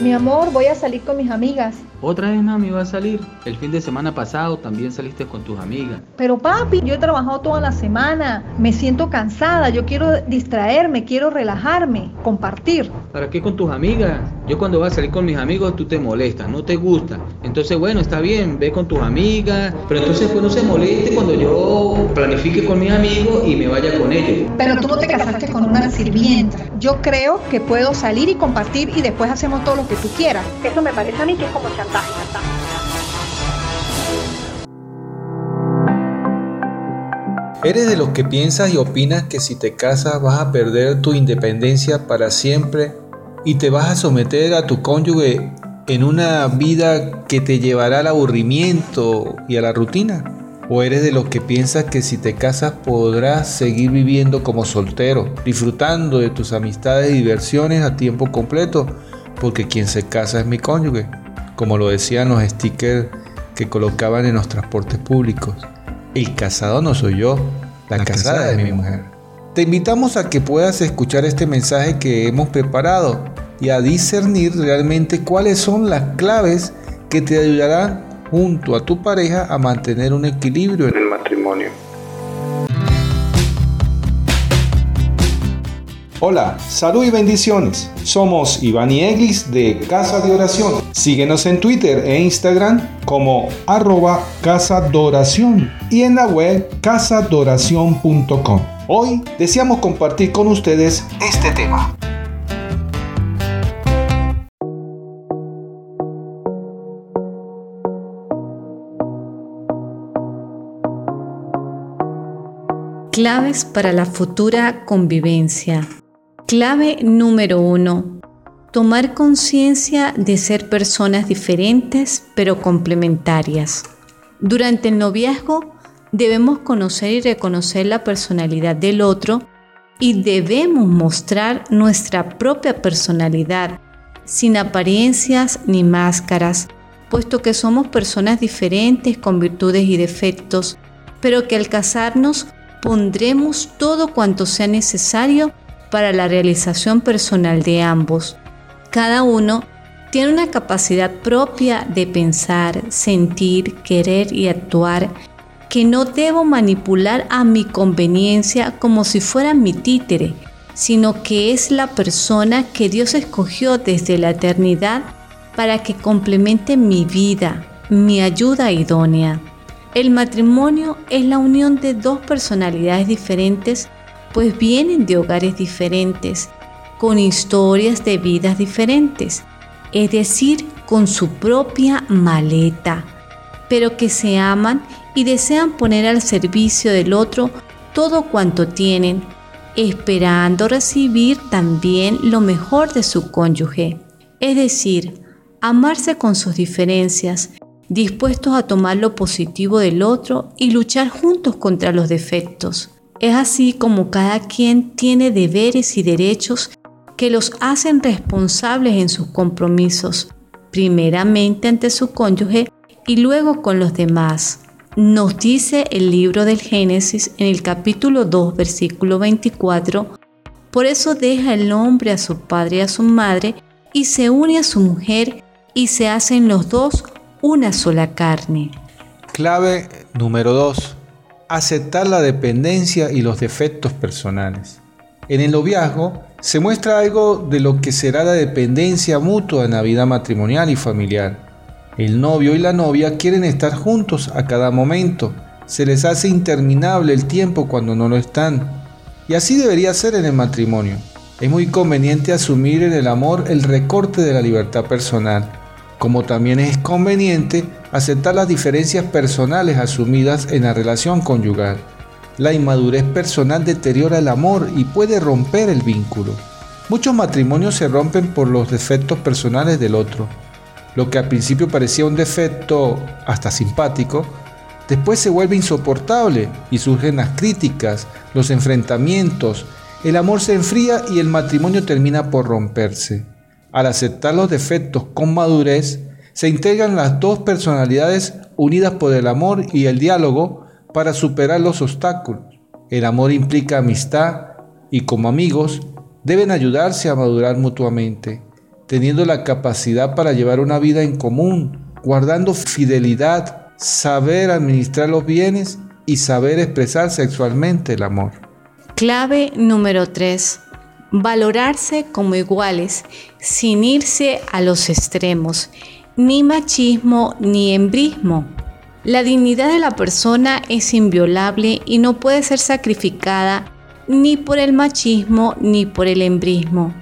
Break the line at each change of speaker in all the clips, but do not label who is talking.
Mi amor, voy a salir con mis amigas.
Otra vez, mami, va a salir. El fin de semana pasado también saliste con tus amigas.
Pero papi, yo he trabajado toda la semana. Me siento cansada. Yo quiero distraerme, quiero relajarme, compartir.
¿Para qué con tus amigas? Yo cuando vas a salir con mis amigos tú te molestas, no te gusta. Entonces, bueno, está bien, ve con tus amigas. Pero entonces pues no se moleste cuando yo planifique con mis amigos y me vaya con ellos.
Pero tú no te casaste con una sirvienta. Yo creo que puedo salir y compartir y después hacemos todo lo que tú quieras. Eso me parece a mí que es como.
¿Eres de los que piensas y opinas que si te casas vas a perder tu independencia para siempre y te vas a someter a tu cónyuge en una vida que te llevará al aburrimiento y a la rutina? ¿O eres de los que piensas que si te casas podrás seguir viviendo como soltero, disfrutando de tus amistades y diversiones a tiempo completo? Porque quien se casa es mi cónyuge, como lo decían los stickers que colocaban en los transportes públicos. El casado no soy yo, la, casada, es mi mujer. Te invitamos a que puedas escuchar este mensaje que hemos preparado y a discernir realmente cuáles son las claves que te ayudarán junto a tu pareja a mantener un equilibrio en el matrimonio. Hola, salud y bendiciones. Somos Iván y Eglis de Casa de Oración. Síguenos en Twitter e Instagram como arroba Casa Doración y en la web casadoración.com. Hoy deseamos compartir con ustedes este tema.
Claves para la futura convivencia. Clave número uno. Tomar conciencia de ser personas diferentes pero complementarias. Durante el noviazgo debemos conocer y reconocer la personalidad del otro y debemos mostrar nuestra propia personalidad sin apariencias ni máscaras, puesto que somos personas diferentes con virtudes y defectos, pero que al casarnos pondremos todo cuanto sea necesario para la realización personal de ambos. Cada uno tiene una capacidad propia de pensar, sentir, querer y actuar que no debo manipular a mi conveniencia como si fuera mi títere, sino que es la persona que Dios escogió desde la eternidad para que complemente mi vida, mi ayuda idónea. El matrimonio es la unión de dos personalidades diferentes pues vienen de hogares diferentes, con historias de vidas diferentes, es decir, con su propia maleta, pero que se aman y desean poner al servicio del otro todo cuanto tienen, esperando recibir también lo mejor de su cónyuge, es decir, amarse con sus diferencias, dispuestos a tomar lo positivo del otro y luchar juntos contra los defectos. Es así como cada quien tiene deberes y derechos que los hacen responsables en sus compromisos, primeramente ante su cónyuge y luego con los demás. Nos dice el libro del Génesis en el capítulo 2, versículo 24, por eso deja el hombre a su padre y a su madre y se une a su mujer y se hacen los dos una sola carne.
Clave número 2 aceptar la dependencia y los defectos personales. En el noviazgo se muestra algo de lo que será la dependencia mutua en la vida matrimonial y familiar. El novio y la novia quieren estar juntos a cada momento. Se les hace interminable el tiempo cuando no lo están. Y así debería ser en el matrimonio. Es muy conveniente asumir en el amor el recorte de la libertad personal como también es conveniente aceptar las diferencias personales asumidas en la relación conyugal. La inmadurez personal deteriora el amor y puede romper el vínculo. Muchos matrimonios se rompen por los defectos personales del otro. Lo que al principio parecía un defecto hasta simpático, después se vuelve insoportable y surgen las críticas, los enfrentamientos, el amor se enfría y el matrimonio termina por romperse. Al aceptar los defectos con madurez, se integran las dos personalidades unidas por el amor y el diálogo para superar los obstáculos. El amor implica amistad y como amigos deben ayudarse a madurar mutuamente. teniendo la capacidad para llevar una vida en común, guardando fidelidad, saber administrar los bienes y saber expresar sexualmente el amor.
Clave número 3. Valorarse como iguales, sin irse a los extremos, ni machismo ni embrismo. La dignidad de la persona es inviolable y no puede ser sacrificada ni por el machismo ni por el embrismo.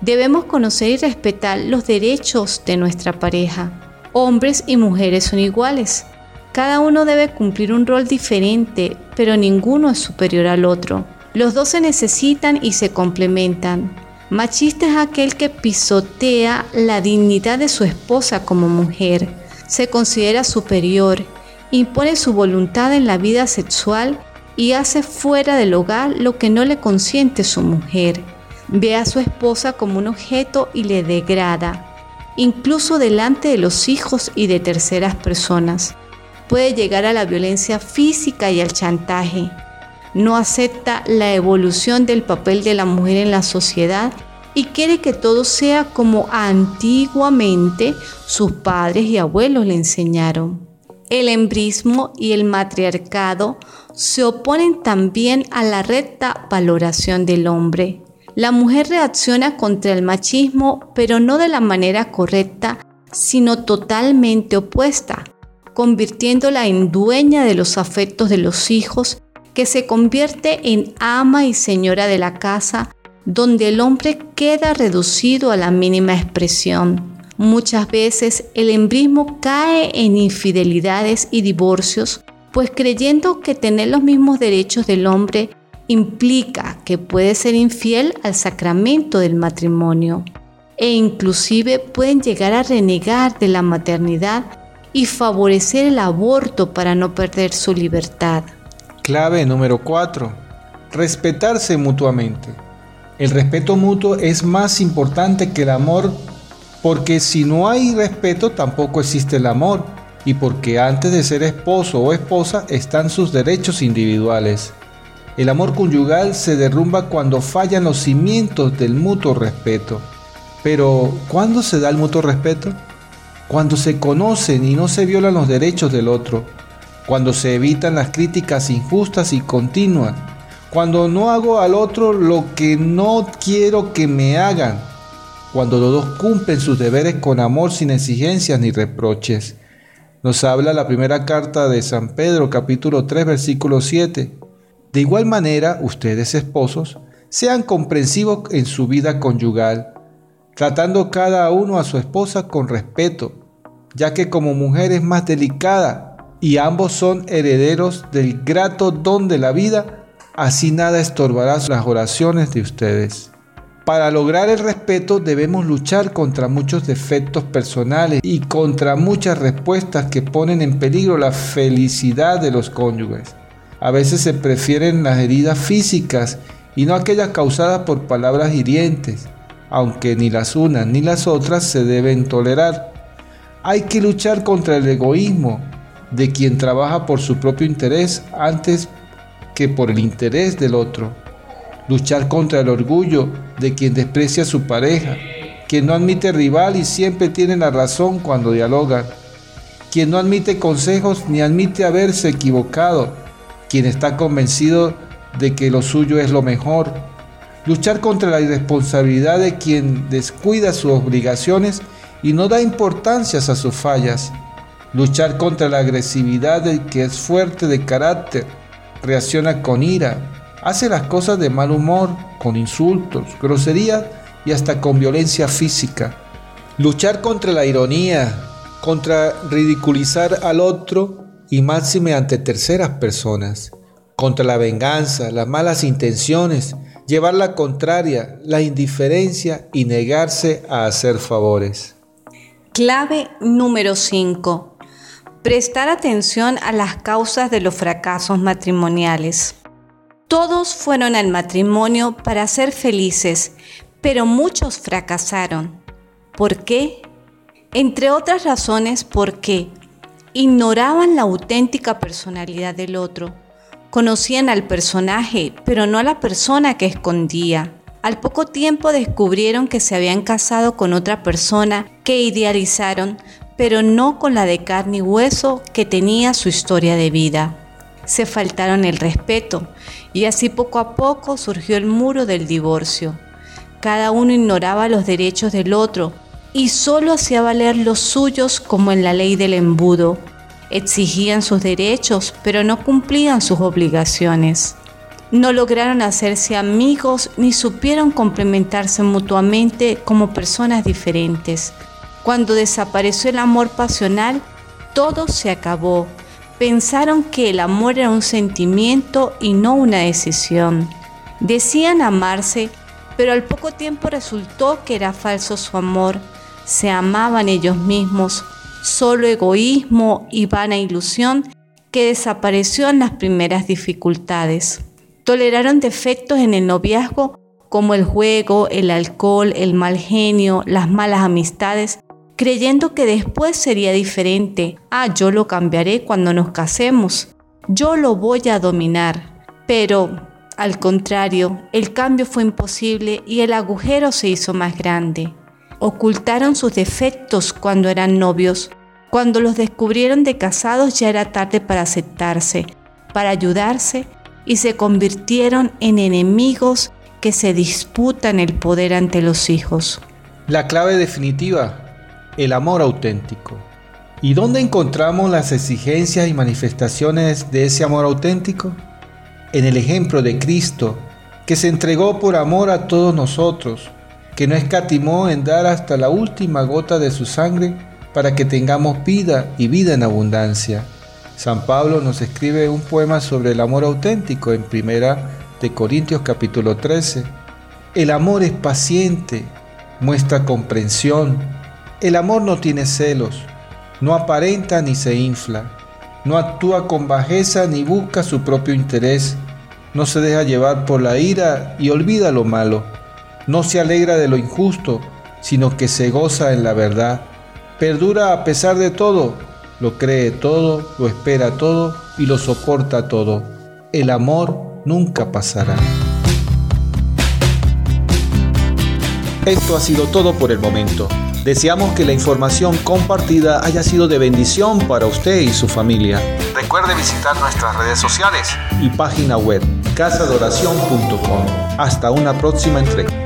Debemos conocer y respetar los derechos de nuestra pareja. Hombres y mujeres son iguales. Cada uno debe cumplir un rol diferente, pero ninguno es superior al otro. Los dos se necesitan y se complementan. Machista es aquel que pisotea la dignidad de su esposa como mujer, se considera superior, impone su voluntad en la vida sexual y hace fuera del hogar lo que no le consiente su mujer. Ve a su esposa como un objeto y le degrada, incluso delante de los hijos y de terceras personas. Puede llegar a la violencia física y al chantaje. No acepta la evolución del papel de la mujer en la sociedad y quiere que todo sea como antiguamente sus padres y abuelos le enseñaron. El embrismo y el matriarcado se oponen también a la recta valoración del hombre. La mujer reacciona contra el machismo, pero no de la manera correcta, sino totalmente opuesta, convirtiéndola en dueña de los afectos de los hijos, que se convierte en ama y señora de la casa, donde el hombre queda reducido a la mínima expresión. Muchas veces el embrismo cae en infidelidades y divorcios, pues creyendo que tener los mismos derechos del hombre implica que puede ser infiel al sacramento del matrimonio e inclusive pueden llegar a renegar de la maternidad y favorecer el aborto para no perder su libertad.
Clave número 4. Respetarse mutuamente. El respeto mutuo es más importante que el amor porque si no hay respeto tampoco existe el amor y porque antes de ser esposo o esposa están sus derechos individuales. El amor conyugal se derrumba cuando fallan los cimientos del mutuo respeto. Pero, ¿cuándo se da el mutuo respeto? Cuando se conocen y no se violan los derechos del otro, cuando se evitan las críticas injustas y continuas, cuando no hago al otro lo que no quiero que me hagan, cuando los dos cumplen sus deberes con amor sin exigencias ni reproches. Nos habla la primera carta de San Pedro capítulo 3 versículo 7. De igual manera, ustedes esposos, sean comprensivos en su vida conyugal, tratando cada uno a su esposa con respeto, ya que como mujer es más delicada y ambos son herederos del grato don de la vida, así nada estorbará las oraciones de ustedes. Para lograr el respeto debemos luchar contra muchos defectos personales y contra muchas respuestas que ponen en peligro la felicidad de los cónyuges. A veces se prefieren las heridas físicas y no aquellas causadas por palabras hirientes, aunque ni las unas ni las otras se deben tolerar. Hay que luchar contra el egoísmo de quien trabaja por su propio interés antes que por el interés del otro. Luchar contra el orgullo de quien desprecia a su pareja, quien no admite rival y siempre tiene la razón cuando dialoga, quien no admite consejos ni admite haberse equivocado, quien está convencido de que lo suyo es lo mejor, luchar contra la irresponsabilidad de quien descuida sus obligaciones y no da importancias a sus fallas, luchar contra la agresividad del que es fuerte de carácter, reacciona con ira, hace las cosas de mal humor, con insultos, groserías y hasta con violencia física. Luchar contra la ironía, contra ridiculizar al otro y máxime ante terceras personas, contra la venganza, las malas intenciones, llevar la contraria, la indiferencia y negarse a hacer favores.
Clave número 5. Prestar atención a las causas de los fracasos matrimoniales. Todos fueron al matrimonio para ser felices, pero muchos fracasaron. ¿Por qué? Entre otras razones porque ignoraban la auténtica personalidad del otro, conocían al personaje, pero no a la persona que escondía. Al poco tiempo descubrieron que se habían casado con otra persona que idealizaron, pero no con la de carne y hueso que tenía su historia de vida. Se faltaron el respeto y así poco a poco surgió el muro del divorcio. Cada uno ignoraba los derechos del otro y solo hacía valer los suyos como en la ley del embudo. Exigían sus derechos, pero no cumplían sus obligaciones. No lograron hacerse amigos ni supieron complementarse mutuamente como personas diferentes. Cuando desapareció el amor pasional, todo se acabó. Pensaron que el amor era un sentimiento y no una decisión. Decían amarse, pero al poco tiempo resultó que era falso su amor se amaban ellos mismos, solo egoísmo y vana ilusión que desapareció en las primeras dificultades. Toleraron defectos en el noviazgo como el juego, el alcohol, el mal genio, las malas amistades, creyendo que después sería diferente. Ah, yo lo cambiaré cuando nos casemos. Yo lo voy a dominar. Pero, al contrario, el cambio fue imposible y el agujero se hizo más grande ocultaron sus defectos cuando eran novios. Cuando los descubrieron de casados ya era tarde para aceptarse, para ayudarse y se convirtieron en enemigos que se disputan el poder ante los hijos.
La clave definitiva, el amor auténtico. ¿Y dónde encontramos las exigencias y manifestaciones de ese amor auténtico? En el ejemplo de Cristo, que se entregó por amor a todos nosotros, que no escatimó en dar hasta la última gota de su sangre para que tengamos vida y vida en abundancia. San Pablo nos escribe un poema sobre el amor auténtico en primera de Corintios capítulo 13. El amor es paciente, muestra comprensión. El amor no tiene celos, no aparenta ni se infla, no actúa con bajeza ni busca su propio interés, no se deja llevar por la ira y olvida lo malo no se alegra de lo injusto, sino que se goza en la verdad. Perdura a pesar de todo, lo cree todo, lo espera todo y lo soporta todo. El amor nunca pasará. Esto ha sido todo por el momento. Deseamos que la información compartida haya sido de bendición para usted y su familia. Recuerde visitar nuestras redes sociales y página web casadoración.com. Hasta una próxima entrega.